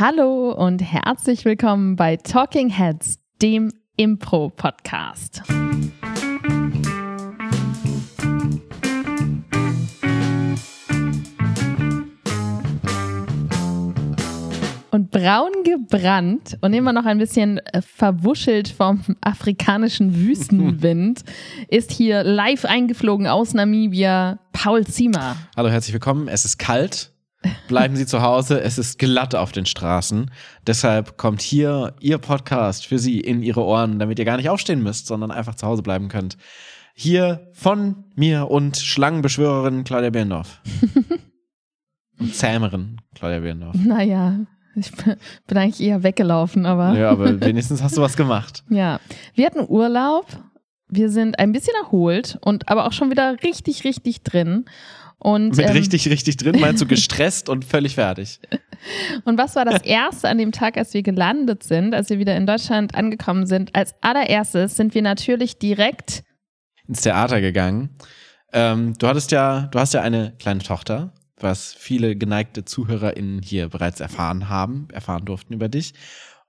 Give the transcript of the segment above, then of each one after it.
Hallo und herzlich willkommen bei Talking Heads, dem Impro-Podcast. und braun gebrannt und immer noch ein bisschen äh, verwuschelt vom afrikanischen Wüstenwind ist hier live eingeflogen aus Namibia Paul Ziemer. Hallo, herzlich willkommen. Es ist kalt. Bleiben Sie zu Hause. Es ist glatt auf den Straßen. Deshalb kommt hier Ihr Podcast für Sie in Ihre Ohren, damit ihr gar nicht aufstehen müsst, sondern einfach zu Hause bleiben könnt. Hier von mir und Schlangenbeschwörerin Claudia Birndorf. und Zähmerin Claudia Birndorf. Naja, ich bin eigentlich eher weggelaufen, aber. Ja, aber wenigstens hast du was gemacht. ja. Wir hatten Urlaub. Wir sind ein bisschen erholt und aber auch schon wieder richtig, richtig drin. Und, Mit ähm, richtig, richtig drin meinst du gestresst und völlig fertig. Und was war das Erste an dem Tag, als wir gelandet sind, als wir wieder in Deutschland angekommen sind? Als allererstes sind wir natürlich direkt ins Theater gegangen. Ähm, du hattest ja, du hast ja eine kleine Tochter was viele geneigte ZuhörerInnen hier bereits erfahren haben, erfahren durften über dich.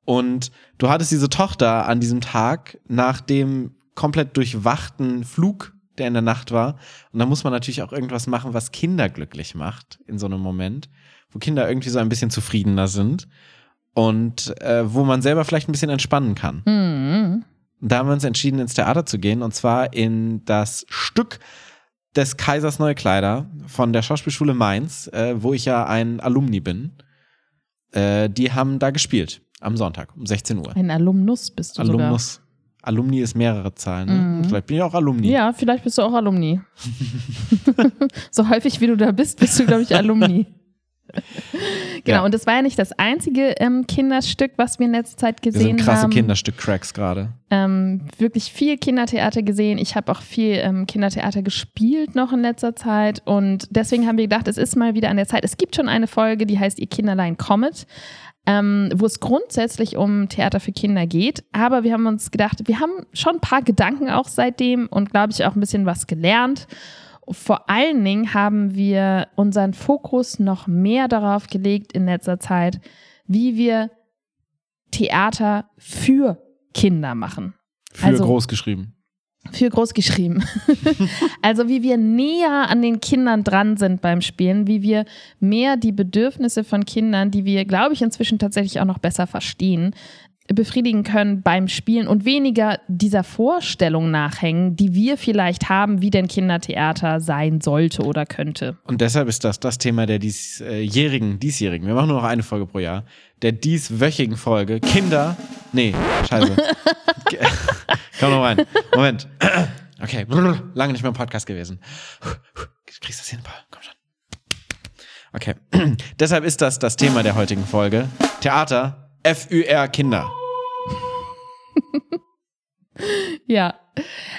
Und du hattest diese Tochter an diesem Tag nach dem komplett durchwachten Flug, der in der Nacht war. Und da muss man natürlich auch irgendwas machen, was Kinder glücklich macht in so einem Moment, wo Kinder irgendwie so ein bisschen zufriedener sind und äh, wo man selber vielleicht ein bisschen entspannen kann. Mhm. Da haben wir uns entschieden, ins Theater zu gehen und zwar in das Stück des Kaisers Neue Kleider von der Schauspielschule Mainz, äh, wo ich ja ein Alumni bin. Äh, die haben da gespielt am Sonntag um 16 Uhr. Ein Alumnus bist du Alumnus. Sogar. Alumni ist mehrere Zahlen. Ne? Mhm. Vielleicht bin ich auch Alumni. Ja, vielleicht bist du auch Alumni. so häufig wie du da bist, bist du, glaube ich, Alumni. Genau, ja. und das war ja nicht das einzige ähm, Kinderstück, was wir in letzter Zeit gesehen haben. Wir sind krasse haben. Kinderstück-Cracks gerade. Ähm, wirklich viel Kindertheater gesehen. Ich habe auch viel ähm, Kindertheater gespielt noch in letzter Zeit und deswegen haben wir gedacht, es ist mal wieder an der Zeit. Es gibt schon eine Folge, die heißt Ihr Kinderlein Comet. Ähm, wo es grundsätzlich um Theater für Kinder geht. Aber wir haben uns gedacht, wir haben schon ein paar Gedanken auch seitdem und glaube ich auch ein bisschen was gelernt vor allen Dingen haben wir unseren Fokus noch mehr darauf gelegt in letzter Zeit, wie wir Theater für Kinder machen. Für also, groß geschrieben. Für groß geschrieben. also wie wir näher an den Kindern dran sind beim Spielen, wie wir mehr die Bedürfnisse von Kindern, die wir, glaube ich, inzwischen tatsächlich auch noch besser verstehen, befriedigen können beim Spielen und weniger dieser Vorstellung nachhängen, die wir vielleicht haben, wie denn Kindertheater sein sollte oder könnte. Und deshalb ist das das Thema der diesjährigen, diesjährigen, wir machen nur noch eine Folge pro Jahr, der dieswöchigen Folge. Kinder, nee, scheiße. Komm noch rein. Moment. Okay, lange nicht mehr im Podcast gewesen. Kriegst du das hin, Paul? Komm schon. Okay. Deshalb ist das das Thema der heutigen Folge. Theater, FÜR Kinder. ja.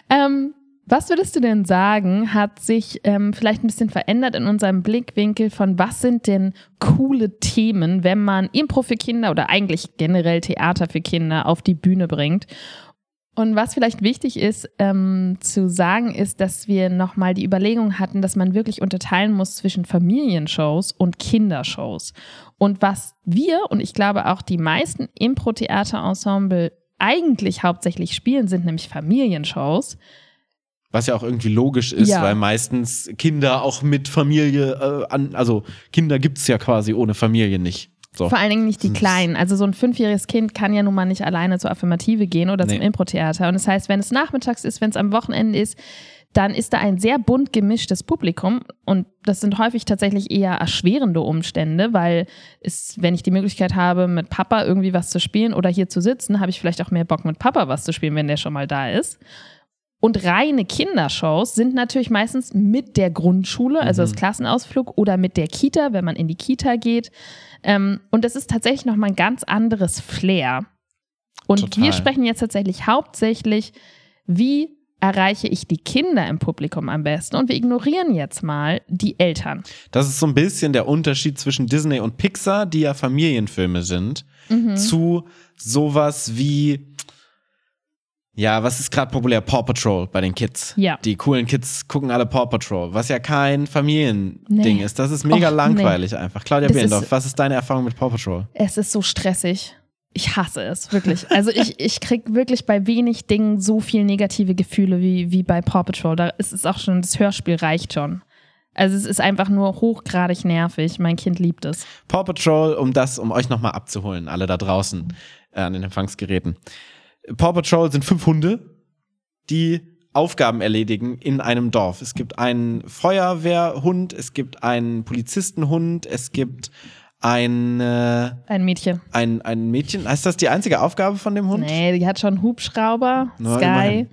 Ähm, was würdest du denn sagen, hat sich ähm, vielleicht ein bisschen verändert in unserem Blickwinkel von was sind denn coole Themen, wenn man Impro für Kinder oder eigentlich generell Theater für Kinder auf die Bühne bringt? Und was vielleicht wichtig ist ähm, zu sagen, ist, dass wir nochmal die Überlegung hatten, dass man wirklich unterteilen muss zwischen Familienshows und Kindershows. Und was wir und ich glaube auch die meisten Impro-Theater-Ensemble eigentlich hauptsächlich spielen, sind nämlich Familienshows. Was ja auch irgendwie logisch ist, ja. weil meistens Kinder auch mit Familie, äh, an, also Kinder gibt es ja quasi ohne Familie nicht. So. Vor allen Dingen nicht die Kleinen. Also so ein fünfjähriges Kind kann ja nun mal nicht alleine zur Affirmative gehen oder nee. zum Impro-Theater. Und das heißt, wenn es nachmittags ist, wenn es am Wochenende ist, dann ist da ein sehr bunt gemischtes Publikum und das sind häufig tatsächlich eher erschwerende Umstände, weil es, wenn ich die Möglichkeit habe, mit Papa irgendwie was zu spielen oder hier zu sitzen, habe ich vielleicht auch mehr Bock mit Papa was zu spielen, wenn der schon mal da ist. Und reine Kindershows sind natürlich meistens mit der Grundschule, also mhm. das Klassenausflug oder mit der Kita, wenn man in die Kita geht. Ähm, und das ist tatsächlich nochmal ein ganz anderes Flair. Und Total. wir sprechen jetzt tatsächlich hauptsächlich, wie erreiche ich die Kinder im Publikum am besten und wir ignorieren jetzt mal die Eltern. Das ist so ein bisschen der Unterschied zwischen Disney und Pixar, die ja Familienfilme sind, mhm. zu sowas wie Ja, was ist gerade populär? Paw Patrol bei den Kids. Ja. Die coolen Kids gucken alle Paw Patrol, was ja kein Familiending Nee. ist. Das ist mega Och, langweilig einfach. Claudia Das ist- was ist deine Erfahrung mit Paw Patrol? Es ist so stressig. Ich hasse es, wirklich. Also ich, ich kriege wirklich bei wenig Dingen so viel negative Gefühle wie, wie bei Paw Patrol. Da ist es auch schon, das Hörspiel reicht schon. Also es ist einfach nur hochgradig nervig. Mein Kind liebt es. Paw Patrol, um das, um euch nochmal abzuholen, alle da draußen äh, an den Empfangsgeräten. Paw Patrol sind fünf Hunde, die Aufgaben erledigen in einem Dorf. Es gibt einen Feuerwehrhund, es gibt einen Polizistenhund, es gibt ein, äh, Ein Mädchen. ein, ein Mädchen. Heißt das die einzige Aufgabe von dem Hund? Nee, die hat schon Hubschrauber, Na, Sky, immerhin.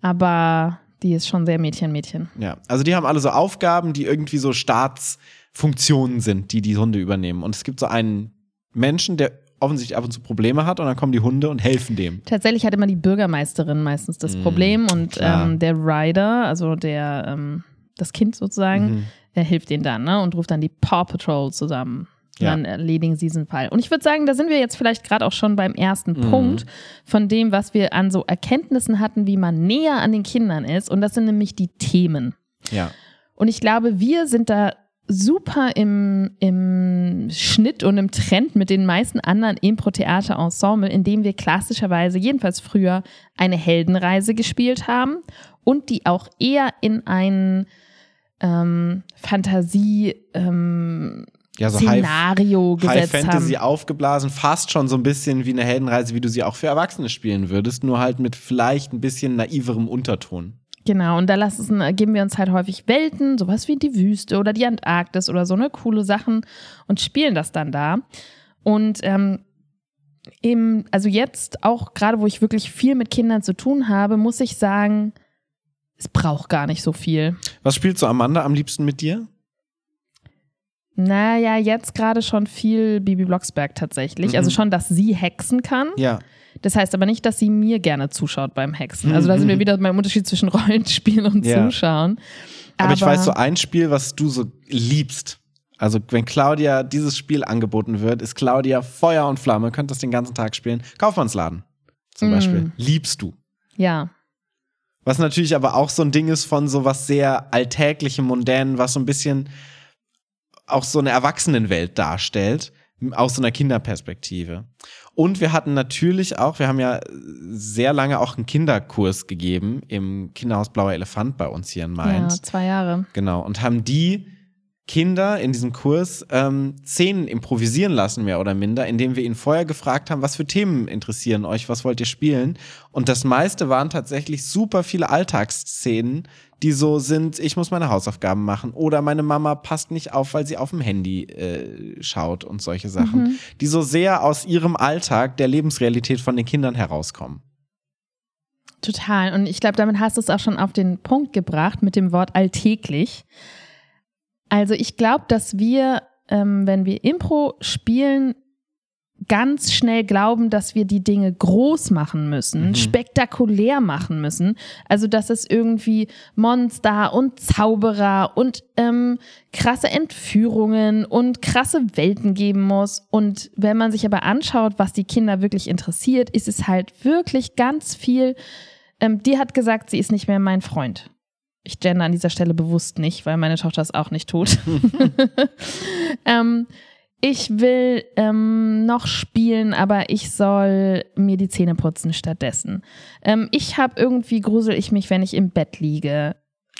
aber die ist schon sehr Mädchen-Mädchen. Ja, also die haben alle so Aufgaben, die irgendwie so Staatsfunktionen sind, die die Hunde übernehmen. Und es gibt so einen Menschen, der offensichtlich ab und zu Probleme hat und dann kommen die Hunde und helfen dem. Tatsächlich hat immer die Bürgermeisterin meistens das Mm, Problem und ähm, der Rider, also der ähm, das Kind sozusagen, Mhm. er hilft denen dann ne, und ruft dann die Paw Patrol zusammen. Ja. Dann erledigen sie diesen Fall. Und ich würde sagen, da sind wir jetzt vielleicht gerade auch schon beim ersten Mhm. Punkt von dem, was wir an so Erkenntnissen hatten, wie man näher an den Kindern ist. Und das sind nämlich die Themen. Ja. Und ich glaube, wir sind da super im, im Schnitt und im Trend mit den meisten anderen Impro-Theater-Ensemble, indem wir klassischerweise, jedenfalls früher, eine Heldenreise gespielt haben und die auch eher in ein ähm, Fantasie ähm, Ja, so High, Szenario High gesetzt Fantasy haben. aufgeblasen, fast schon so ein bisschen wie eine Heldenreise, wie du sie auch für Erwachsene spielen würdest, nur halt mit vielleicht ein bisschen naiverem Unterton. Genau, und da lassen, geben wir uns halt häufig Welten, sowas wie die Wüste oder die Antarktis oder so, ne, coole Sachen und spielen das dann da. Und ähm, im, also jetzt auch gerade, wo ich wirklich viel mit Kindern zu tun habe, muss ich sagen, es braucht gar nicht so viel. Was spielst du Amanda am liebsten mit dir? Naja, jetzt gerade schon viel Bibi Blocksberg tatsächlich. Mhm. Also schon, dass sie hexen kann. Ja. Das heißt aber nicht, dass sie mir gerne zuschaut beim Hexen. Also da sind wir wieder beim Unterschied zwischen Rollenspielen und Mhm. Ja. Zuschauen. Aber, ich weiß so ein Spiel, was du so liebst. Also, wenn Claudia dieses Spiel angeboten wird, ist Claudia Feuer und Flamme, könnt das den ganzen Tag spielen. Kaufmannsladen zum Mm. Beispiel. Liebst du. Ja, Was natürlich aber auch so ein Ding ist von so was sehr Alltäglichem, Mondänen, was so ein bisschen auch so eine Erwachsenenwelt darstellt, aus so einer Kinderperspektive. Und wir hatten natürlich auch, wir haben ja sehr lange auch einen Kinderkurs gegeben im Kinderhaus Blauer Elefant bei uns hier in ja, Mainz. zwei Jahre. Genau. Und haben die Kinder in diesem Kurs ähm, Szenen improvisieren lassen, mehr oder minder, indem wir ihnen vorher gefragt haben, was für Themen interessieren euch, was wollt ihr spielen? Und das meiste waren tatsächlich super viele Alltagsszenen, die so sind, ich muss meine Hausaufgaben machen oder meine Mama passt nicht auf, weil sie auf dem Handy äh, schaut und solche Sachen, die so sehr aus ihrem Alltag, der Lebensrealität von den Kindern herauskommen. Total. Und ich glaube, damit hast du es auch schon auf den Punkt gebracht mit dem Wort alltäglich. Also ich glaube, dass wir, ähm, wenn wir Impro spielen, ganz schnell glauben, dass wir die Dinge groß machen müssen, Mhm. spektakulär machen müssen. Also dass es irgendwie Monster und Zauberer und ähm, krasse Entführungen und krasse Welten geben muss. Und wenn man sich aber anschaut, was die Kinder wirklich interessiert, ist es halt wirklich ganz viel. Ähm, die hat gesagt, sie ist nicht mehr mein Freund. Ich gender an dieser Stelle bewusst nicht, weil meine Tochter es auch nicht tut. ähm, ich will ähm, noch spielen, aber ich soll mir die Zähne putzen stattdessen. Ähm, ich habe irgendwie grusel ich mich, wenn ich im Bett liege.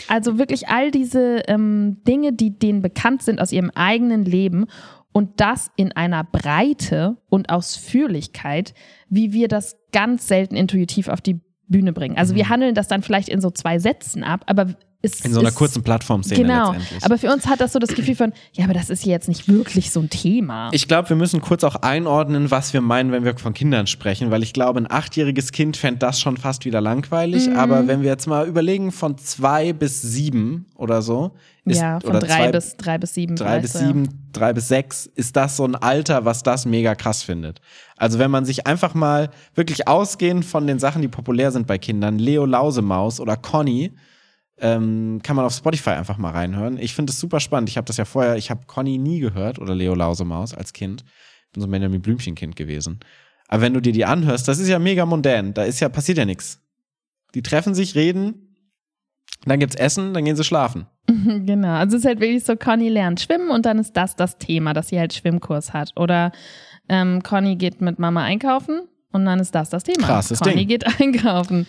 Also wirklich all diese ähm, Dinge, die denen bekannt sind aus ihrem eigenen Leben und das in einer Breite und Ausführlichkeit, wie wir das ganz selten intuitiv auf die Bühne bringen. Also wir handeln das dann vielleicht in so zwei Sätzen ab, aber es In so einer ist, kurzen Plattformszene Genau, letztendlich. aber für uns hat das so das Gefühl von, ja, aber das ist jetzt nicht wirklich so ein Thema. Ich glaube, wir müssen kurz auch einordnen, was wir meinen, wenn wir von Kindern sprechen, weil ich glaube, ein achtjähriges Kind fände das schon fast wieder langweilig. Mhm. Aber wenn wir jetzt mal überlegen, von zwei bis sieben oder so, ist, ja, von oder drei zwei, bis drei bis sieben. drei bis sieben, drei bis sechs, ist das so ein Alter, was das mega krass findet. Also wenn man sich einfach mal wirklich ausgehend von den Sachen, die populär sind bei Kindern, Leo Lausemaus oder Conny, ähm, kann man auf Spotify einfach mal reinhören. Ich finde es super spannend. Ich habe das ja vorher, ich habe Conny nie gehört oder Leo Lausemaus als Kind. Ich bin so ein Benjamin Blümchen-Kind gewesen. Aber wenn du dir die anhörst, das ist ja mega mondän. Da ist ja, passiert ja nichts. Die treffen sich, reden, dann gibt's Essen, dann gehen sie schlafen. Genau, also es ist halt wirklich so, Conny lernt schwimmen und dann ist das das Thema, dass sie halt Schwimmkurs hat. Oder ähm, Conny geht mit Mama einkaufen und dann ist das das Thema. Krasses Conny Ding. geht einkaufen.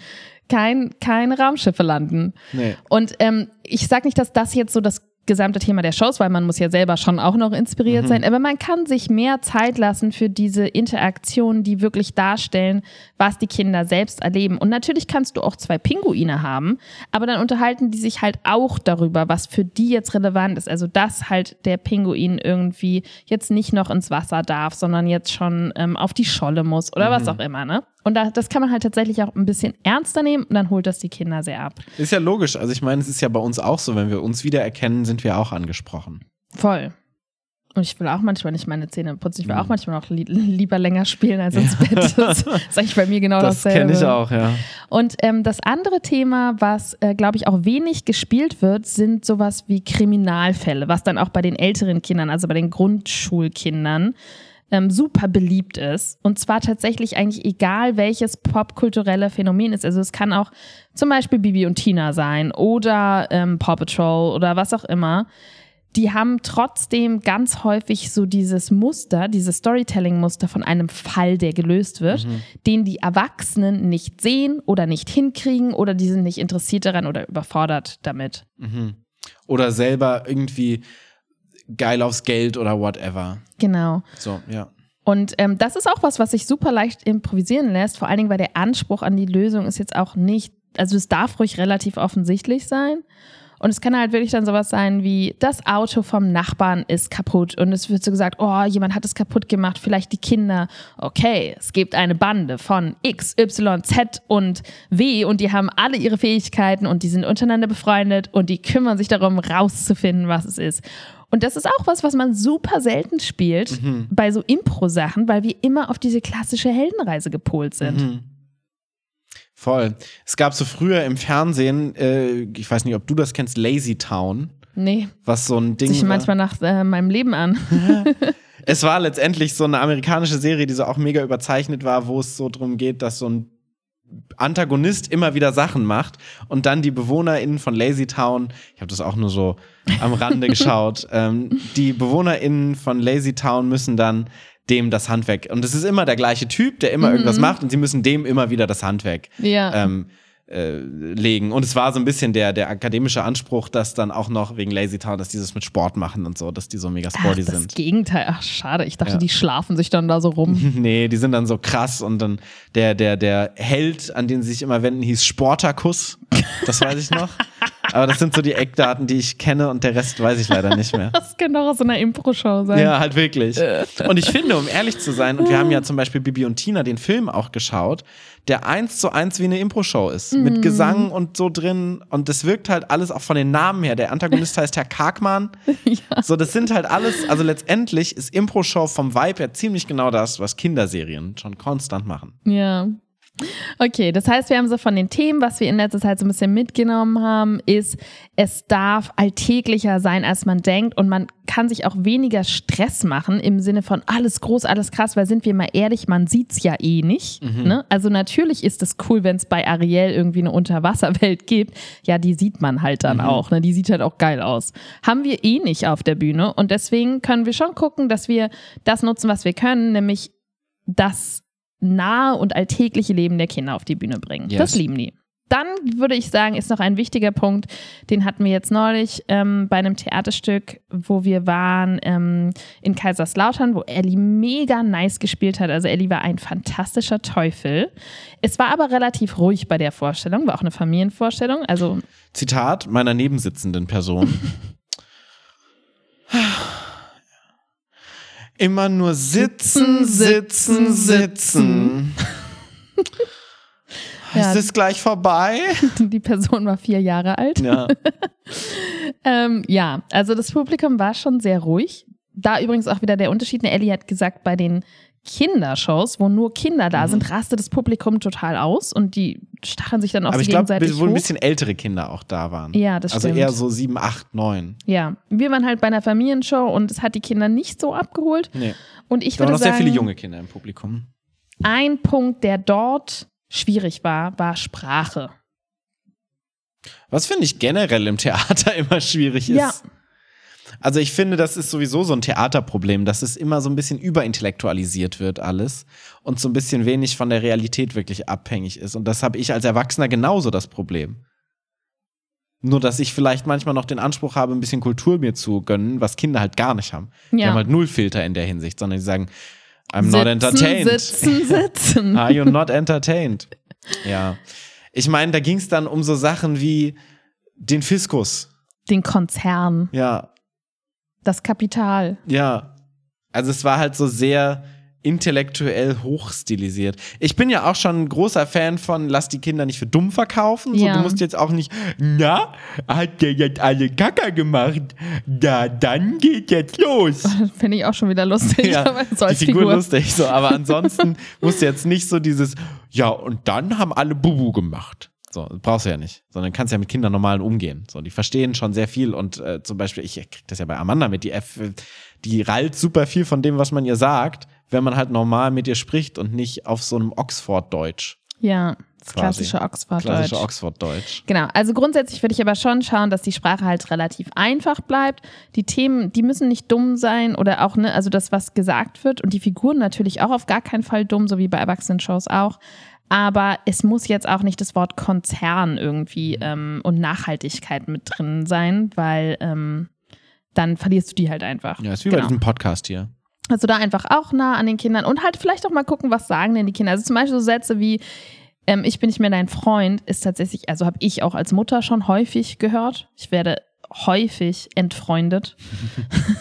Kein, keine Raumschiffe landen. Nee. Und ähm, ich sage nicht, dass das jetzt so das gesamte Thema der Shows, weil man muss ja selber schon auch noch inspiriert Mhm. sein, aber man kann sich mehr Zeit lassen für diese Interaktionen, die wirklich darstellen, was die Kinder selbst erleben. Und natürlich kannst du auch zwei Pinguine haben, aber dann unterhalten die sich halt auch darüber, was für die jetzt relevant ist. Also dass halt der Pinguin irgendwie jetzt nicht noch ins Wasser darf, sondern jetzt schon ähm, auf die Scholle muss oder was auch immer, ne? Und da, das kann man halt tatsächlich auch ein bisschen ernster nehmen und dann holt das die Kinder sehr ab. Ist ja logisch. Also ich meine, es ist ja bei uns auch so, wenn wir uns wiedererkennen, sind wir auch angesprochen. Voll. Und ich will auch manchmal nicht meine Zähne putzen. Ich will auch manchmal noch li lieber länger spielen als ins Bett. Das ist eigentlich bei mir genau Das dasselbe. kenne ich auch, ja. Und ähm, das andere Thema, was, äh, glaube ich, auch wenig gespielt wird, sind sowas wie Kriminalfälle, was dann auch bei den älteren Kindern, also bei den Grundschulkindern, ähm, super beliebt ist. Und zwar tatsächlich eigentlich egal, welches popkulturelle Phänomen ist. Also es kann auch zum Beispiel Bibi und Tina sein oder ähm, Paw Patrol oder was auch immer. Die haben trotzdem ganz häufig so dieses Muster, dieses Storytelling-Muster von einem Fall, der gelöst wird, den die Erwachsenen nicht sehen oder nicht hinkriegen oder die sind nicht interessiert daran oder überfordert damit. Mhm. Oder selber irgendwie geil aufs Geld oder whatever. Genau. So, ja. Und ähm, das ist auch was, was sich super leicht improvisieren lässt, vor allen Dingen, weil der Anspruch an die Lösung ist jetzt auch nicht, also es darf ruhig relativ offensichtlich sein. Und es kann halt wirklich dann sowas sein wie, das Auto vom Nachbarn ist kaputt und es wird so gesagt, oh, jemand hat es kaputt gemacht, vielleicht die Kinder. Okay, es gibt eine Bande von X, Y, Z und W und die haben alle ihre Fähigkeiten und die sind untereinander befreundet und die kümmern sich darum, rauszufinden, was es ist. Und das ist auch was, was man super selten spielt bei so Impro-Sachen, weil wir immer auf diese klassische Heldenreise gepolt sind. Mhm. Voll. Es gab so früher im Fernsehen, äh, ich weiß nicht, ob du das kennst, Lazy Town, Nee, was so ein Ding sich manchmal nach äh, meinem Leben an. Es war letztendlich so eine amerikanische Serie, die so auch mega überzeichnet war, wo es so drum geht, dass so ein Antagonist immer wieder Sachen macht und dann die BewohnerInnen von Lazy Town, ich habe das auch nur so am Rande geschaut, ähm, die BewohnerInnen von Lazy Town müssen dann dem das Handwerk, und es ist immer der gleiche Typ, der immer irgendwas macht und sie müssen dem immer wieder das Handwerk Ja. ähm, äh, legen. Und es war so ein bisschen der, der akademische Anspruch, dass dann auch noch wegen Lazy Town, dass die das mit Sport machen und so, dass die so mega Ach, sporty das sind. Gegenteil. Ach, schade. Ich dachte, Ja. die schlafen sich dann da so rum. Nee, die sind dann so krass und dann der, der, der Held, an den sie sich immer wenden, hieß Sportakus. Das weiß ich noch. Aber das sind so die Eckdaten, die ich kenne und der Rest weiß ich leider nicht mehr. Das könnte auch aus so einer Impro-Show sein. Ja, halt wirklich. Und ich finde, um ehrlich zu sein, und wir haben ja zum Beispiel Bibi und Tina den Film auch geschaut, der eins zu eins wie eine Impro-Show ist. Mit Gesang und so drin. Und das wirkt halt alles auch von den Namen her. Der Antagonist heißt Herr Karkmann. So, das sind halt alles, also letztendlich ist Impro-Show vom Vibe her ziemlich genau das, was Kinderserien schon konstant machen. Ja. Okay, das heißt, wir haben so von den Themen, was wir in letzter Zeit so ein bisschen mitgenommen haben, ist, es darf alltäglicher sein, als man denkt und man kann sich auch weniger Stress machen im Sinne von alles groß, alles krass, weil sind wir mal ehrlich, man sieht's ja eh nicht. Ne? Also natürlich ist es cool, wenn es bei Ariel irgendwie eine Unterwasserwelt gibt. Ja, die sieht man halt dann auch. Ne? Die sieht halt auch geil aus. Haben wir eh nicht auf der Bühne und deswegen können wir schon gucken, dass wir das nutzen, was wir können, nämlich das nahe und alltägliche Leben der Kinder auf die Bühne bringen. Yes. Das lieben die. Dann würde ich sagen, ist noch ein wichtiger Punkt, den hatten wir jetzt neulich ähm, bei einem Theaterstück, wo wir waren ähm, in Kaiserslautern, wo Ellie mega nice gespielt hat. Also Ellie war ein fantastischer Teufel. Es war aber relativ ruhig bei der Vorstellung, war auch eine Familienvorstellung. Also Zitat meiner nebensitzenden Person. Immer nur sitzen, sitzen, sitzen. Ja. Ist es gleich vorbei? die Person war vier Jahre alt. Ja. Ähm, ja, also das Publikum war schon sehr ruhig. Da übrigens auch wieder der Unterschied. Ellie hat gesagt, bei den Kindershows, wo nur Kinder Mhm. da sind, rastet das Publikum total aus und die stacheln sich dann auch Aber so ich glaube, gegenseitig wo ein bisschen ältere Kinder auch da waren. Ja, das Also stimmt. eher so sieben, acht, neun. Ja, wir waren halt bei einer Familienshow und es hat die Kinder nicht so abgeholt. Nee. Und ich Da waren würde noch sehr sagen, viele junge Kinder im Publikum. ein Punkt, der dort schwierig war, war Sprache. Was finde ich generell im Theater immer schwierig ist. Ja. Also ich finde, das ist sowieso so ein Theaterproblem, dass es immer so ein bisschen überintellektualisiert wird alles und so ein bisschen wenig von der Realität wirklich abhängig ist. Und das habe ich als Erwachsener genauso das Problem. Nur, dass ich vielleicht manchmal noch den Anspruch habe, ein bisschen Kultur mir zu gönnen, was Kinder halt gar nicht haben. Ja. Die haben halt null Filter in der Hinsicht, sondern die sagen, I'm not entertained. Sitzen, sitzen. Are you not entertained? Ja. Ich meine, da ging es dann um so Sachen wie den Fiskus. Den Konzern. Ja. Das Kapital. Ja. Also es war halt so sehr intellektuell hochstilisiert. Ich bin ja auch schon ein großer Fan von lass die Kinder nicht für dumm verkaufen. So, ja. Du musst jetzt auch nicht, na, hat der jetzt alle Kacker gemacht? Da, dann geht jetzt los. Finde ich auch schon wieder lustig. Ja, so die Figur, Figur lustig, so, aber ansonsten musst du jetzt nicht so dieses, ja, und dann haben alle Bubu gemacht. So, brauchst du ja nicht, sondern kannst ja mit Kindern normalen umgehen. So, die verstehen schon sehr viel und äh, zum Beispiel, ich krieg das ja bei Amanda mit, die F, die rallt super viel von dem, was man ihr sagt, wenn man halt normal mit ihr spricht und nicht auf so einem Oxford-Deutsch. Ja, das klassische Oxford-Deutsch. Klassische Oxford-Deutsch. Genau, also grundsätzlich würde ich aber schon schauen, dass die Sprache halt relativ einfach bleibt. Die Themen, die müssen nicht dumm sein oder auch, ne, also das, was gesagt wird und die Figuren natürlich auch auf gar keinen Fall dumm, so wie bei Erwachsenen-Shows auch aber es muss jetzt auch nicht das Wort Konzern irgendwie ähm, und Nachhaltigkeit mit drin sein, weil ähm, dann verlierst du die halt einfach. Ja, ist wie genau. bei diesem Podcast hier. Also da einfach auch nah an den Kindern und halt vielleicht auch mal gucken, was sagen denn die Kinder. Also zum Beispiel so Sätze wie, ähm, ich bin nicht mehr dein Freund, ist tatsächlich, also habe ich auch als Mutter schon häufig gehört. Ich werde häufig entfreundet.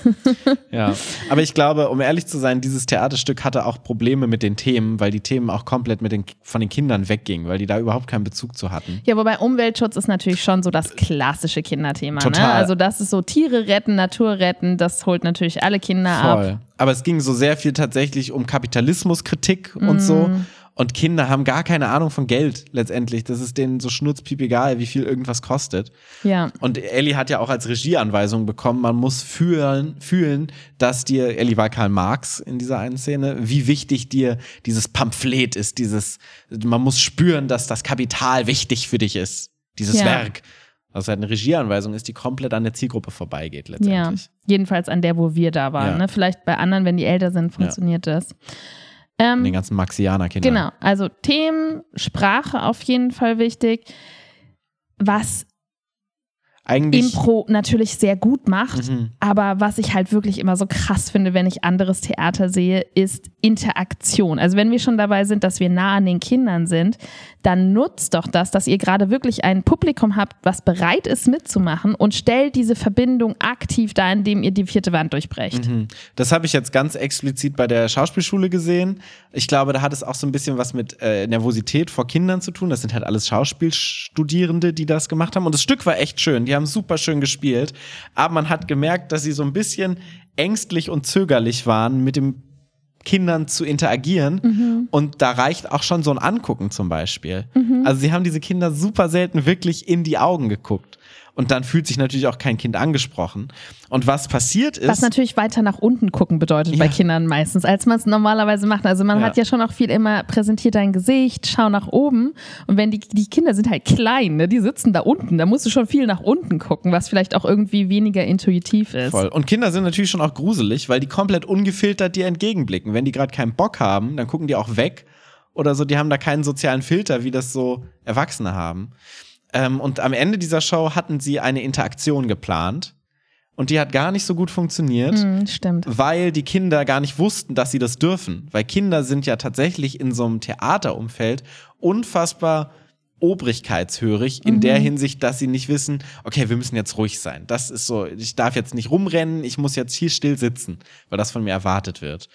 ja, aber ich glaube, um ehrlich zu sein, dieses Theaterstück hatte auch Probleme mit den Themen, weil die Themen auch komplett mit den, von den Kindern weggingen, weil die da überhaupt keinen Bezug zu hatten. Ja, wobei Umweltschutz ist natürlich schon so das klassische Kinderthema. Ne? Total. Ne? Also das ist so Tiere retten, Natur retten, das holt natürlich alle Kinder Voll. ab. Aber es ging so sehr viel tatsächlich um Kapitalismuskritik mm. und so. Und Kinder haben gar keine Ahnung von Geld letztendlich. Das ist denen so schnurzpiep egal, wie viel irgendwas kostet. Ja. Und Ellie hat ja auch als Regieanweisung bekommen, man muss fühlen, fühlen, dass dir, Ellie war Karl Marx in dieser einen Szene, wie wichtig dir dieses Pamphlet ist, dieses, man muss spüren, dass das Kapital wichtig für dich ist. Dieses ja. Werk. Was halt eine Regieanweisung ist, die komplett an der Zielgruppe vorbeigeht letztendlich. Ja, jedenfalls an der, wo wir da waren. Ja. Ne? Vielleicht bei anderen, wenn die älter sind, funktioniert ja. das. Ähm, den ganzen Maxianer-Kindern. Genau, also Themen, Sprache auf jeden Fall wichtig. Was eigentlich Impro natürlich sehr gut macht. Mhm. Aber was ich halt wirklich immer so krass finde, wenn ich anderes Theater sehe, ist Interaktion. Also wenn wir schon dabei sind, dass wir nah an den Kindern sind, dann nutzt doch das, dass ihr gerade wirklich ein Publikum habt, was bereit ist mitzumachen und stellt diese Verbindung aktiv da, indem ihr die vierte Wand durchbrecht. Mhm. Das habe ich jetzt ganz explizit bei der Schauspielschule gesehen. Ich glaube, da hat es auch so ein bisschen was mit äh, Nervosität vor Kindern zu tun. Das sind halt alles Schauspielstudierende, die das gemacht haben. Und das Stück war echt schön. Die haben super schön gespielt. Aber man hat gemerkt, dass sie so ein bisschen ängstlich und zögerlich waren mit dem Kindern zu interagieren. Mhm. Und da reicht auch schon so ein Angucken zum Beispiel. Mhm. Also sie haben diese Kinder super selten wirklich in die Augen geguckt und dann fühlt sich natürlich auch kein Kind angesprochen. Und was passiert ist. Was natürlich weiter nach unten gucken bedeutet ja. bei Kindern meistens, als man es normalerweise macht. Also man ja. hat ja schon auch viel immer präsentiert dein Gesicht, schau nach oben. Und wenn die, die Kinder sind halt klein, ne? die sitzen da unten, da musst du schon viel nach unten gucken, was vielleicht auch irgendwie weniger intuitiv ist. Voll. Und Kinder sind natürlich schon auch gruselig, weil die komplett ungefiltert dir entgegenblicken. Wenn die gerade keinen Bock haben, dann gucken die auch weg oder so. Die haben da keinen sozialen Filter, wie das so Erwachsene haben. Ähm, und am Ende dieser Show hatten sie eine Interaktion geplant. Und die hat gar nicht so gut funktioniert, mm, stimmt. weil die Kinder gar nicht wussten, dass sie das dürfen. Weil Kinder sind ja tatsächlich in so einem Theaterumfeld unfassbar obrigkeitshörig in mhm. der Hinsicht, dass sie nicht wissen, okay, wir müssen jetzt ruhig sein. Das ist so, ich darf jetzt nicht rumrennen, ich muss jetzt hier still sitzen, weil das von mir erwartet wird.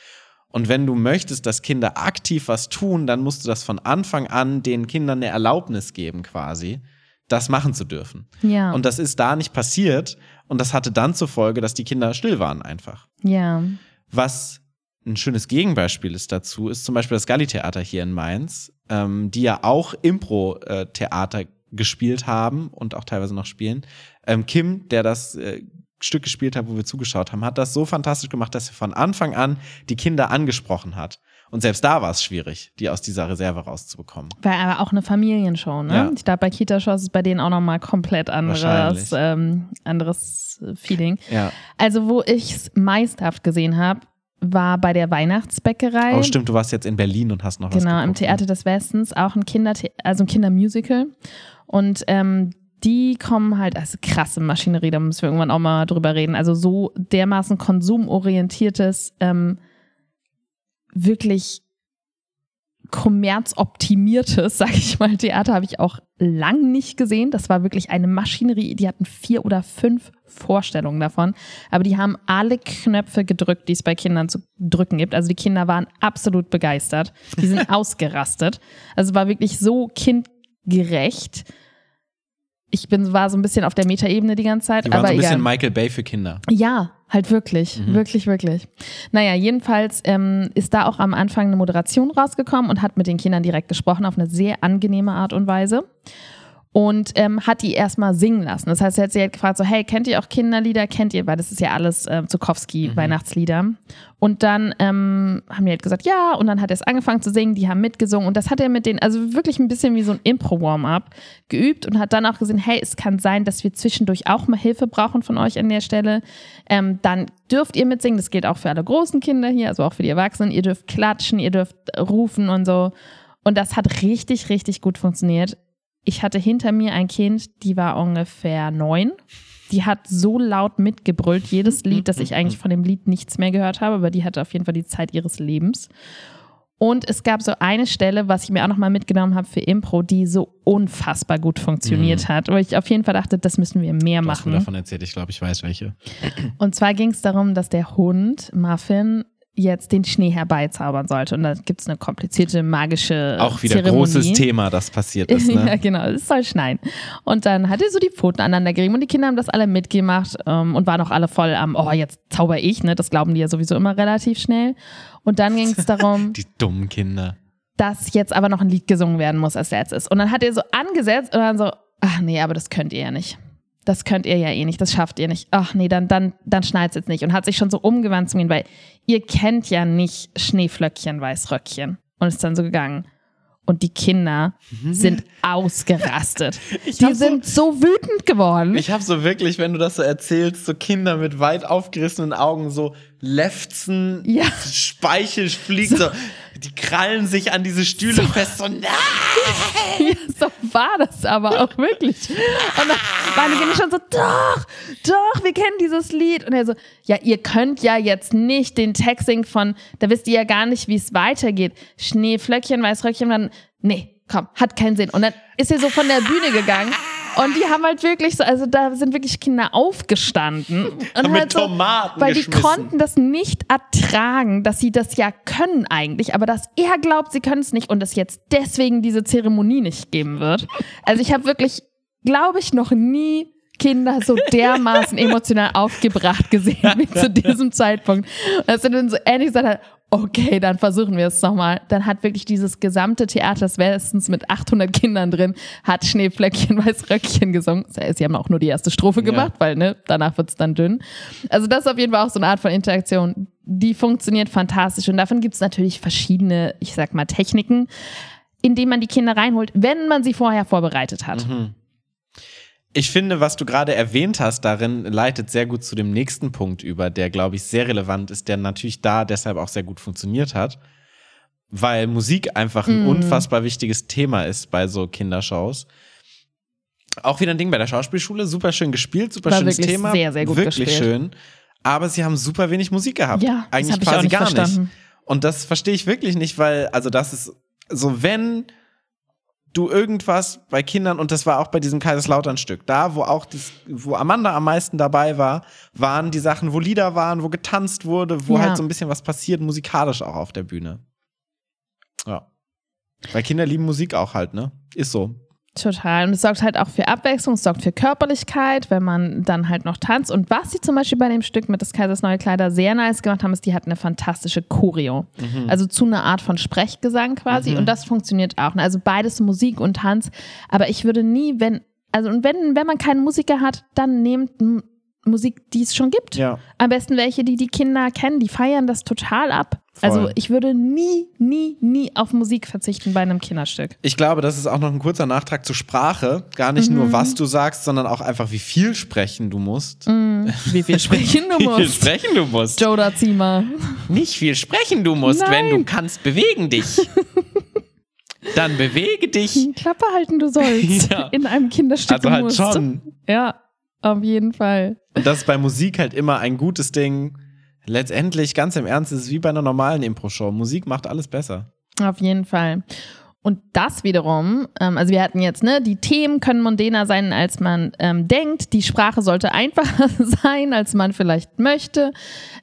Und wenn du möchtest, dass Kinder aktiv was tun, dann musst du das von Anfang an den Kindern eine Erlaubnis geben, quasi das machen zu dürfen. Ja. Und das ist da nicht passiert und das hatte dann zur Folge, dass die Kinder still waren einfach. Ja. Was ein schönes Gegenbeispiel ist dazu, ist zum Beispiel das Galli-Theater hier in Mainz, ähm, die ja auch Impro-Theater gespielt haben und auch teilweise noch spielen. Ähm, Kim, der das äh, Stück gespielt hat, wo wir zugeschaut haben, hat das so fantastisch gemacht, dass er von Anfang an die Kinder angesprochen hat Und selbst da war es schwierig, die aus dieser Reserve rauszubekommen. War aber auch eine Familienshow, ne? Ja. Ich glaube, bei Kita-Shows ist bei denen auch nochmal komplett anderes, ähm, anderes Feeling. Ja. Also, wo ich es meisterhaft gesehen habe, war bei der Weihnachtsbäckerei. Oh, stimmt, du warst jetzt in Berlin und hast noch was Genau, im ne? Theater des Westens, auch ein Kinder, also ein Kindermusical. Und ähm, die kommen halt, also krasse Maschinerie, da müssen wir irgendwann auch mal drüber reden. Also so dermaßen konsumorientiertes, ähm, wirklich kommerzoptimiertes, sag ich mal, Theater habe ich auch lang nicht gesehen. Das war wirklich eine Maschinerie. Die hatten vier oder fünf Vorstellungen davon. Aber die haben alle Knöpfe gedrückt, die es bei Kindern zu drücken gibt. Also die Kinder waren absolut begeistert. Die sind ausgerastet. Also es war wirklich so kindgerecht. Ich bin, war so ein bisschen auf der Metaebene die ganze Zeit. Die waren aber so ein bisschen egal. Michael Bay für Kinder. Ja, halt wirklich, Mhm. wirklich, wirklich. Naja, jedenfalls ähm, ist da auch am Anfang eine Moderation rausgekommen und hat mit den Kindern direkt gesprochen auf eine sehr angenehme Art und Weise. Und ähm, hat die erstmal singen lassen. Das heißt, er hat sie halt gefragt, so, hey, kennt ihr auch Kinderlieder? Kennt ihr, weil das ist ja alles ähm, Zukowski-Weihnachtslieder. Und dann ähm, haben die halt gesagt, ja, und dann hat er es angefangen zu singen, die haben mitgesungen und das hat er mit denen, also wirklich ein bisschen wie so ein Impro-Warm-up geübt und hat dann auch gesehen, hey, es kann sein, dass wir zwischendurch auch mal Hilfe brauchen von euch an der Stelle. Ähm, dann dürft ihr mitsingen, das gilt auch für alle großen Kinder hier, also auch für die Erwachsenen, ihr dürft klatschen, ihr dürft rufen und so. Und das hat richtig, richtig gut funktioniert. Ich hatte hinter mir ein Kind, die war ungefähr neun. Die hat so laut mitgebrüllt, jedes Lied, dass ich eigentlich von dem Lied nichts mehr gehört habe, aber die hatte auf jeden Fall die Zeit ihres Lebens. Und es gab so eine Stelle, was ich mir auch nochmal mitgenommen habe für Impro, die so unfassbar gut funktioniert hat, wo ich auf jeden Fall dachte, das müssen wir mehr Du hast mir machen. davon erzählt, ich glaube, ich weiß welche. Und zwar ging es darum, dass der Hund Muffin jetzt den Schnee herbeizaubern sollte. Und da gibt es eine komplizierte magische Auch wieder Zeremonie. großes Thema, das passiert ist. ja, Ne? genau, es soll schneien. Und dann hat er so die Pfoten aneinander gerieben und die Kinder haben das alle mitgemacht ähm, und waren auch alle voll am, oh, jetzt zauber ich, ne? Das glauben die ja sowieso immer relativ schnell. Und dann ging es darum, Die dummen Kinder. dass jetzt aber noch ein Lied gesungen werden muss als letztes. Und dann hat er so angesetzt und dann so, ach nee, aber das könnt ihr ja nicht. Das könnt ihr ja eh nicht, das schafft ihr nicht. Ach nee, dann, dann, dann schneit jetzt nicht. Und hat sich schon so umgewandt zu mir, weil ihr kennt ja nicht Schneeflöckchen, Weißröckchen. Und ist dann so gegangen. Und die Kinder sind ausgerastet. Die hab so- sind so wütend geworden. Ich habe so wirklich, wenn du das so erzählst, so Kinder mit weit aufgerissenen Augen, so lefzen, Ja. Speichel fliegt, so. Die krallen sich an diese Stühle fest, so, nein! Ja, so war das aber auch wirklich. Und dann waren die schon so, doch, doch, wir kennen dieses Lied. Und er so, ja, ihr könnt ja jetzt nicht den Text singen von, da wisst ihr ja gar nicht, wie es weitergeht. Schneeflöckchen, Weißröckchen, dann, nee, komm, hat keinen Sinn. Und dann ist er so von der Bühne gegangen. Und die haben halt wirklich so, also da sind wirklich Kinder aufgestanden. Und Haben halt mit so, Tomaten Weil die konnten das nicht ertragen, dass sie das ja können eigentlich, aber dass er glaubt, sie können es nicht und es jetzt deswegen diese Zeremonie nicht geben wird. Also ich habe wirklich, glaube ich, noch nie Kinder so dermaßen emotional aufgebracht gesehen wie zu diesem Zeitpunkt. Und als er dann so ähnlich gesagt okay, dann versuchen wir es nochmal. Dann hat wirklich dieses gesamte Theater des Westens mit 800 Kindern drin, hat Schneeflöckchen, Weißröckchen gesungen. Sie haben auch nur die erste Strophe gemacht, weil ne, danach wird's dann dünn. Also das ist auf jeden Fall auch so eine Art von Interaktion, die funktioniert fantastisch. Und davon gibt's natürlich verschiedene, ich sag mal, Techniken, indem man die Kinder reinholt, wenn man sie vorher vorbereitet hat. Ich finde, was du gerade erwähnt hast, darin leitet sehr gut zu dem nächsten Punkt über, der, glaube ich, sehr relevant ist, der natürlich da deshalb auch sehr gut funktioniert hat, weil Musik einfach ein Mm. unfassbar wichtiges Thema ist bei so Kindershows. Auch wieder ein Ding bei der Schauspielschule, super schön gespielt, super War schönes Thema, sehr, sehr gut wirklich gespielt. schön. Aber sie haben super wenig Musik gehabt. Ja, eigentlich hab ich auch quasi nicht gar verstanden. nicht. Und das verstehe ich wirklich nicht, weil, also das ist so, wenn du irgendwas bei Kindern, und das war auch bei diesem Kaiserslautern-Stück, da, wo auch das, wo Amanda am meisten dabei war, waren die Sachen, wo Lieder waren, wo getanzt wurde, wo Ja. halt so ein bisschen was passiert, musikalisch auch auf der Bühne. Ja. Weil Kinder lieben Musik auch halt, ne? Ist so. Total. Und es sorgt halt auch für Abwechslung, es sorgt für Körperlichkeit, wenn man dann halt noch tanzt. Und was sie zum Beispiel bei dem Stück mit des Kaisers Neue Kleider sehr nice gemacht haben, ist, die hatten eine fantastische Choreo. Also zu einer Art von Sprechgesang quasi. Und das funktioniert auch. Also beides Musik und Tanz. Aber ich würde nie, wenn, also und wenn, wenn man keinen Musiker hat, dann nehmt Musik, die es schon gibt. Ja. Am besten welche, die die Kinder kennen, die feiern das total ab. Voll. Also ich würde nie, nie, nie auf Musik verzichten bei einem Kinderstück. Ich glaube, das ist auch noch ein kurzer Nachtrag zur Sprache. Gar nicht Mhm. nur, was du sagst, sondern auch einfach, wie viel sprechen du musst. Wie viel sprechen du Wie viel musst. sprechen du musst. Joe da zieh mal. Nicht viel sprechen du musst, Nein. wenn du kannst, bewegen dich. Dann bewege dich. Klappe halten du sollst. Ja. In einem Kinderstück Also halt musst. schon. Ja, auf jeden Fall. Und das ist bei Musik halt immer ein gutes Ding. Letztendlich, ganz im Ernst, ist es wie bei einer normalen Impro-Show. Musik macht alles besser. Auf jeden Fall. Und das wiederum, ähm, also wir hatten jetzt, ne, die Themen können mondäner sein, als man ähm, denkt. Die Sprache sollte einfacher sein, als man vielleicht möchte.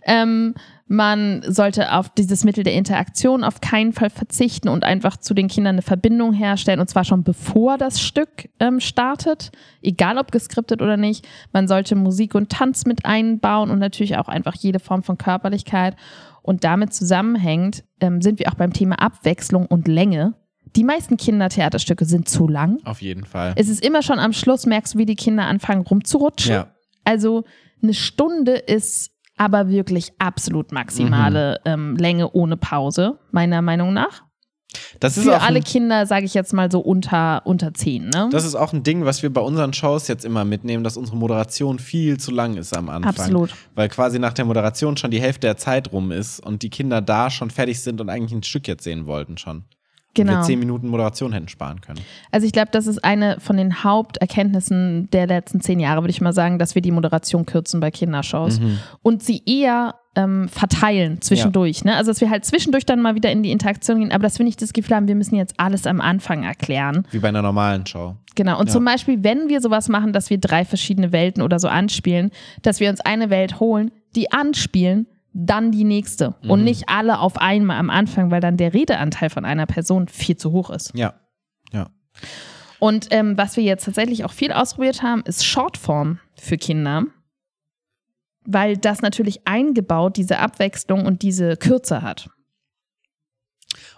Ähm, man sollte auf dieses Mittel der Interaktion auf keinen Fall verzichten und einfach zu den Kindern eine Verbindung herstellen, und zwar schon bevor das Stück ähm, startet, egal ob geskriptet oder nicht. Man sollte Musik und Tanz mit einbauen und natürlich auch einfach jede Form von Körperlichkeit. Und damit zusammenhängt, ähm, sind wir auch beim Thema Abwechslung und Länge. Die meisten Kindertheaterstücke sind zu lang. Auf jeden Fall. Es ist immer schon am Schluss, merkst du, wie die Kinder anfangen rumzurutschen. Ja. Also eine Stunde ist aber wirklich absolut maximale Mhm. ähm, Länge ohne Pause, meiner Meinung nach. Das ist Für alle ein, Kinder, sage ich jetzt mal so unter, unter 10. Ne? Das ist auch ein Ding, was wir bei unseren Shows jetzt immer mitnehmen, dass unsere Moderation viel zu lang ist am Anfang. Absolut. Weil quasi nach der Moderation schon die Hälfte der Zeit rum ist und die Kinder da schon fertig sind und eigentlich ein Stück jetzt sehen wollten schon. Und wir Genau. zehn Minuten Moderation hätten sparen können. Also ich glaube, das ist eine von den Haupterkenntnissen der letzten zehn Jahre, würde ich mal sagen, dass wir die Moderation kürzen bei Kindershows Mhm. und sie eher ähm, verteilen zwischendurch. Ne? Also dass wir halt zwischendurch dann mal wieder in die Interaktion gehen, aber dass wir nicht das Gefühl haben, wir müssen jetzt alles am Anfang erklären. Wie bei einer normalen Show. Genau. Und Ja. zum Beispiel, wenn wir sowas machen, dass wir drei verschiedene Welten oder so anspielen, dass wir uns eine Welt holen, die anspielen, dann die nächste. Und Mhm. nicht alle auf einmal am Anfang, weil dann der Redeanteil von einer Person viel zu hoch ist. Ja. Ja. Und ähm, was wir jetzt tatsächlich auch viel ausprobiert haben, ist Shortform für Kinder. Weil das natürlich eingebaut diese Abwechslung und diese Kürze hat.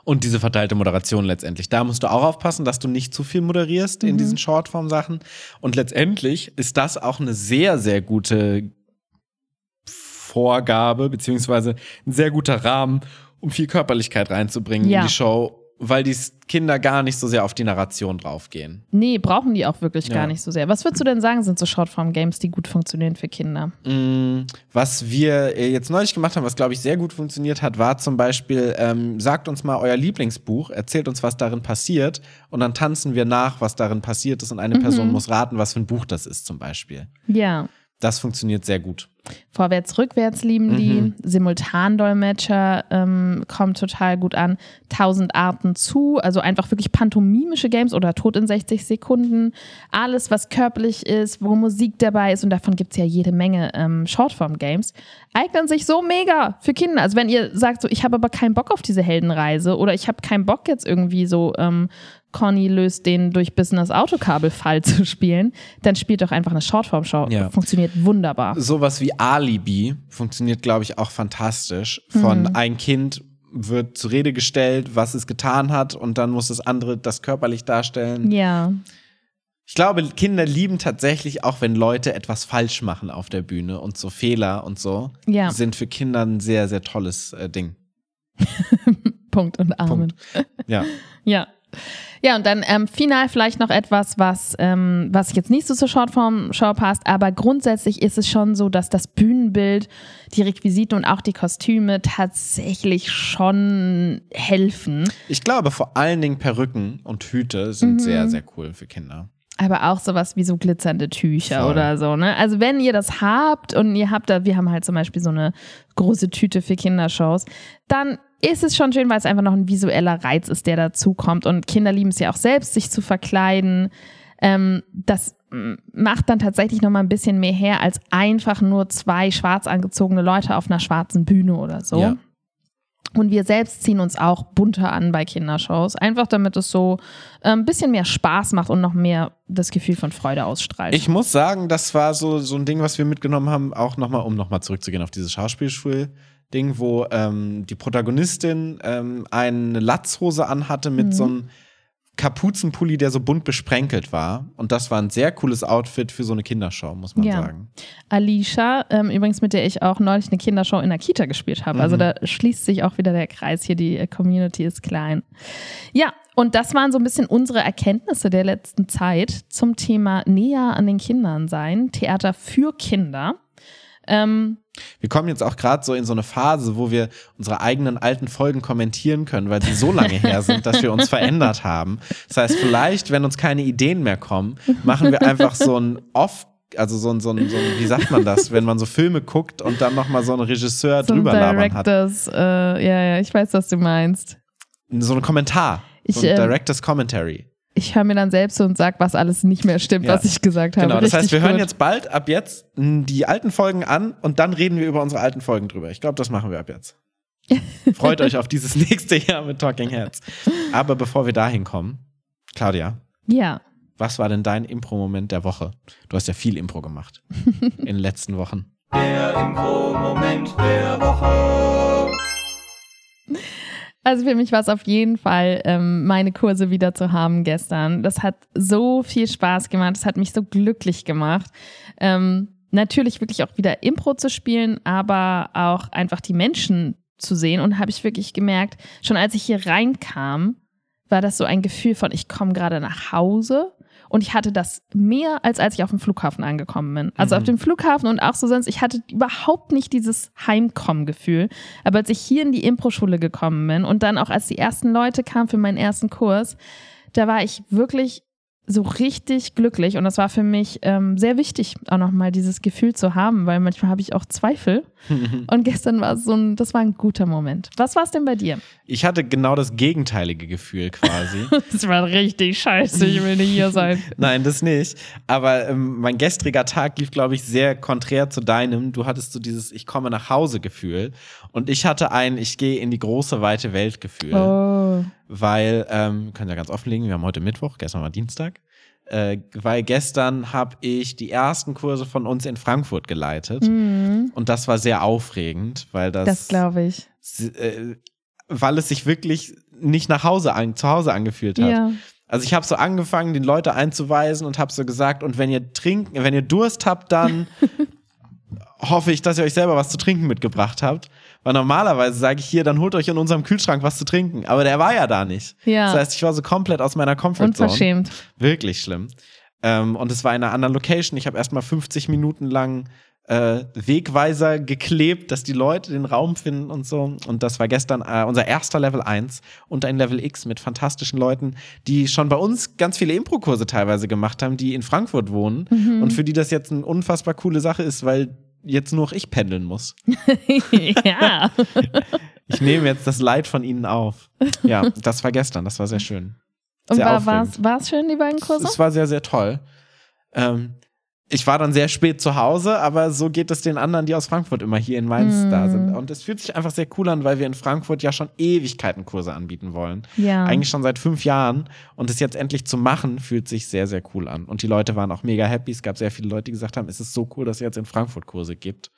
Und diese verteilte Moderation letztendlich. Da musst du auch aufpassen, dass du nicht zu viel moderierst in Mhm. diesen Shortform-Sachen. Und letztendlich ist das auch eine sehr, sehr gute Vorgabe, beziehungsweise ein sehr guter Rahmen, um viel Körperlichkeit reinzubringen Ja. in die Show, weil die Kinder gar nicht so sehr auf die Narration draufgehen. Nee, brauchen die auch wirklich Ja. gar nicht so sehr. Was würdest du denn sagen, sind so Shortform-Games, die gut funktionieren für Kinder? Mm, Was wir äh, jetzt neulich gemacht haben, was glaube ich sehr gut funktioniert hat, war zum Beispiel, ähm, sagt uns mal euer Lieblingsbuch, erzählt uns, was darin passiert und dann tanzen wir nach, was darin passiert ist und eine Person muss raten, was für ein Buch das ist zum Beispiel. Ja. Das funktioniert sehr gut. Vorwärts, rückwärts lieben die. Mhm. Simultandolmetscher ähm, kommt total gut an. Tausend Arten zu, also einfach wirklich pantomimische Games oder Tod in 60 Sekunden. Alles, was körperlich ist, wo Musik dabei ist und davon gibt es ja jede Menge ähm, Shortform-Games, eignen sich so mega für Kinder. Also wenn ihr sagt, so ich habe aber keinen Bock auf diese Heldenreise oder ich habe keinen Bock jetzt irgendwie so ähm, Conny löst den durch Business Autokabelfall zu spielen, dann spielt doch einfach eine Shortform-Show. Ja. Funktioniert wunderbar. Sowas wie Alibi funktioniert, glaube ich, auch fantastisch. Von ein Kind wird zur Rede gestellt, was es getan hat und dann muss das andere das körperlich darstellen. Ja. Ich glaube, Kinder lieben tatsächlich auch, wenn Leute etwas falsch machen auf der Bühne und so Fehler und so Ja. sind für Kinder ein sehr, sehr tolles äh, Ding. Punkt und Amen. Ja. Ja. Ja, und dann ähm, final vielleicht noch etwas, was, ähm, was jetzt nicht so zur Shortform-Show passt, aber grundsätzlich ist es schon so, dass das Bühnenbild, die Requisiten und auch die Kostüme tatsächlich schon helfen. Ich glaube, vor allen Dingen Perücken und Hüte sind Mhm. sehr, sehr cool für Kinder. Aber auch sowas wie so glitzernde Tücher Voll. oder so, ne? Also wenn ihr das habt und ihr habt da, wir haben halt zum Beispiel so eine große Tüte für Kindershows, dann ist es schon schön, weil es einfach noch ein visueller Reiz ist, der dazukommt. Und Kinder lieben es ja auch selbst, sich zu verkleiden. Ähm, das macht dann tatsächlich noch mal ein bisschen mehr her als einfach nur zwei schwarz angezogene Leute auf einer schwarzen Bühne oder so. Ja. Und wir selbst ziehen uns auch bunter an bei Kindershows, einfach damit es so äh, ein bisschen mehr Spaß macht und noch mehr das Gefühl von Freude ausstrahlt. Ich muss sagen, das war so, so ein Ding, was wir mitgenommen haben, auch nochmal, um nochmal zurückzugehen auf dieses Schauspielschul-Ding, wo ähm, die Protagonistin ähm, eine Latzhose anhatte mit Mhm. so einem Kapuzenpulli, der so bunt besprenkelt war. Und das war ein sehr cooles Outfit für so eine Kindershow, muss man ja. sagen. Alicia, ähm, übrigens mit der ich auch neulich eine Kindershow in der Kita gespielt habe. Also mhm. Also da schließt sich auch wieder der Kreis hier, die äh, Community ist klein. Ja, und das waren so ein bisschen unsere Erkenntnisse der letzten Zeit zum Thema näher an den Kindern sein, Theater für Kinder. Ähm, wir kommen jetzt auch gerade so in so eine Phase, wo wir unsere eigenen alten Folgen kommentieren können, weil sie so lange her sind, dass wir uns verändert haben. Das heißt, vielleicht, wenn uns keine Ideen mehr kommen, machen wir einfach so ein Off- also so ein, so, ein, so ein, wie sagt man das, wenn man so Filme guckt und dann nochmal so einen Regisseur so drüber labern hat. Äh, ja, ja, ich weiß, was du meinst. So ein Kommentar, ich, so ein äh, Director's Commentary ich höre mir dann selbst und sage, was alles nicht mehr stimmt, ja. was ich gesagt habe. Genau, das Richtig heißt, wir gut. hören jetzt bald ab jetzt die alten Folgen an und dann reden wir über unsere alten Folgen drüber. Ich glaube, das machen wir ab jetzt. Freut euch auf dieses nächste Jahr mit Talking Heads. Aber bevor wir dahin kommen, Claudia. Ja. Was war denn dein Impro-Moment der Woche? Du hast ja viel Impro gemacht in den letzten Wochen. Der Impro-Moment der Woche. Also für mich war es auf jeden Fall, ähm, meine Kurse wieder zu haben gestern. Das hat so viel Spaß gemacht, das hat mich so glücklich gemacht. Ähm, natürlich wirklich auch wieder Impro zu spielen, aber auch einfach die Menschen zu sehen. Und habe ich wirklich gemerkt, schon als ich hier reinkam, war das so ein Gefühl von, ich komme gerade nach Hause und ich hatte das mehr, als als ich auf dem Flughafen angekommen bin. Also mhm. auf dem Flughafen und auch so sonst, ich hatte überhaupt nicht dieses Heimkommen-Gefühl. Aber als ich hier in die Impro-Schule gekommen bin und dann auch als die ersten Leute kamen für meinen ersten Kurs, da war ich wirklich so richtig glücklich und das war für mich ähm, sehr wichtig, auch nochmal dieses Gefühl zu haben, weil manchmal habe ich auch Zweifel. und gestern war so ein, das war ein guter Moment. Was war es denn bei dir? Ich hatte genau das gegenteilige Gefühl quasi. das war richtig scheiße, ich will nicht hier sein. Nein, das nicht. Aber ähm, mein gestriger Tag lief, glaube ich, sehr konträr zu deinem. Du hattest so dieses Ich komme nach Hause Gefühl und ich hatte ein Ich gehe in die große, weite Welt Gefühl. Oh weil, ähm, können ja ganz offenlegen, wir haben heute Mittwoch, gestern war Dienstag, äh, weil gestern habe ich die ersten Kurse von uns in Frankfurt geleitet mhm. und das war sehr aufregend, weil das. Das glaube ich. Äh, weil es sich wirklich nicht nach Hause an, zu Hause angefühlt hat. Ja. Also ich habe so angefangen, den Leute einzuweisen und habe so gesagt, und wenn ihr trinken, wenn ihr Durst habt, dann hoffe ich, dass ihr euch selber was zu trinken mitgebracht habt. Weil normalerweise sage ich hier, dann holt euch in unserem Kühlschrank was zu trinken. Aber der war ja da nicht. Ja. Das heißt, ich war so komplett aus meiner Comfortzone. Unverschämt. Wirklich schlimm. Ähm, und es war in einer anderen Location. Ich habe erstmal 50 Minuten lang äh, Wegweiser geklebt, dass die Leute den Raum finden und so. Und das war gestern äh, unser erster Level 1 und ein Level X mit fantastischen Leuten, die schon bei uns ganz viele Impro-Kurse teilweise gemacht haben, die in Frankfurt wohnen mhm. und für die das jetzt eine unfassbar coole Sache ist, weil jetzt nur noch ich pendeln muss. ja. Ich nehme jetzt das Leid von ihnen auf. Ja, das war gestern, das war sehr schön. Sehr Und war es schön, die beiden Kurse? Es war sehr, sehr toll. Ähm, ich war dann sehr spät zu Hause, aber so geht es den anderen, die aus Frankfurt immer hier in Mainz mm. da sind. Und es fühlt sich einfach sehr cool an, weil wir in Frankfurt ja schon Ewigkeiten Kurse anbieten wollen. Ja. Eigentlich schon seit fünf Jahren. Und es jetzt endlich zu machen, fühlt sich sehr, sehr cool an. Und die Leute waren auch mega happy. Es gab sehr viele Leute, die gesagt haben, es ist so cool, dass es jetzt in Frankfurt Kurse gibt.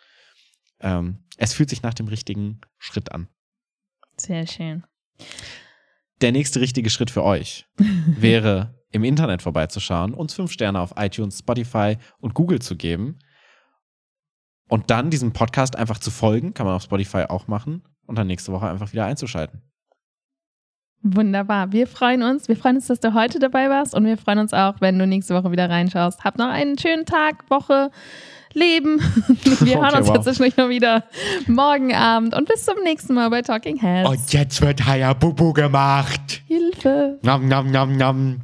Ähm, es fühlt sich nach dem richtigen Schritt an. Sehr schön. Der nächste richtige Schritt für euch wäre im Internet vorbeizuschauen, uns fünf Sterne auf iTunes, Spotify und Google zu geben und dann diesem Podcast einfach zu folgen, kann man auf Spotify auch machen und dann nächste Woche einfach wieder einzuschalten. Wunderbar. Wir freuen uns. Wir freuen uns, dass du heute dabei warst und wir freuen uns auch, wenn du nächste Woche wieder reinschaust. Hab noch einen schönen Tag, Woche, Leben. Wir hören okay, uns wow. jetzt zwischendurch noch wieder morgen Abend und bis zum nächsten Mal bei Talking Heads. Und jetzt wird Hayabubu gemacht. Hilfe. Nom, nom, nom, nom.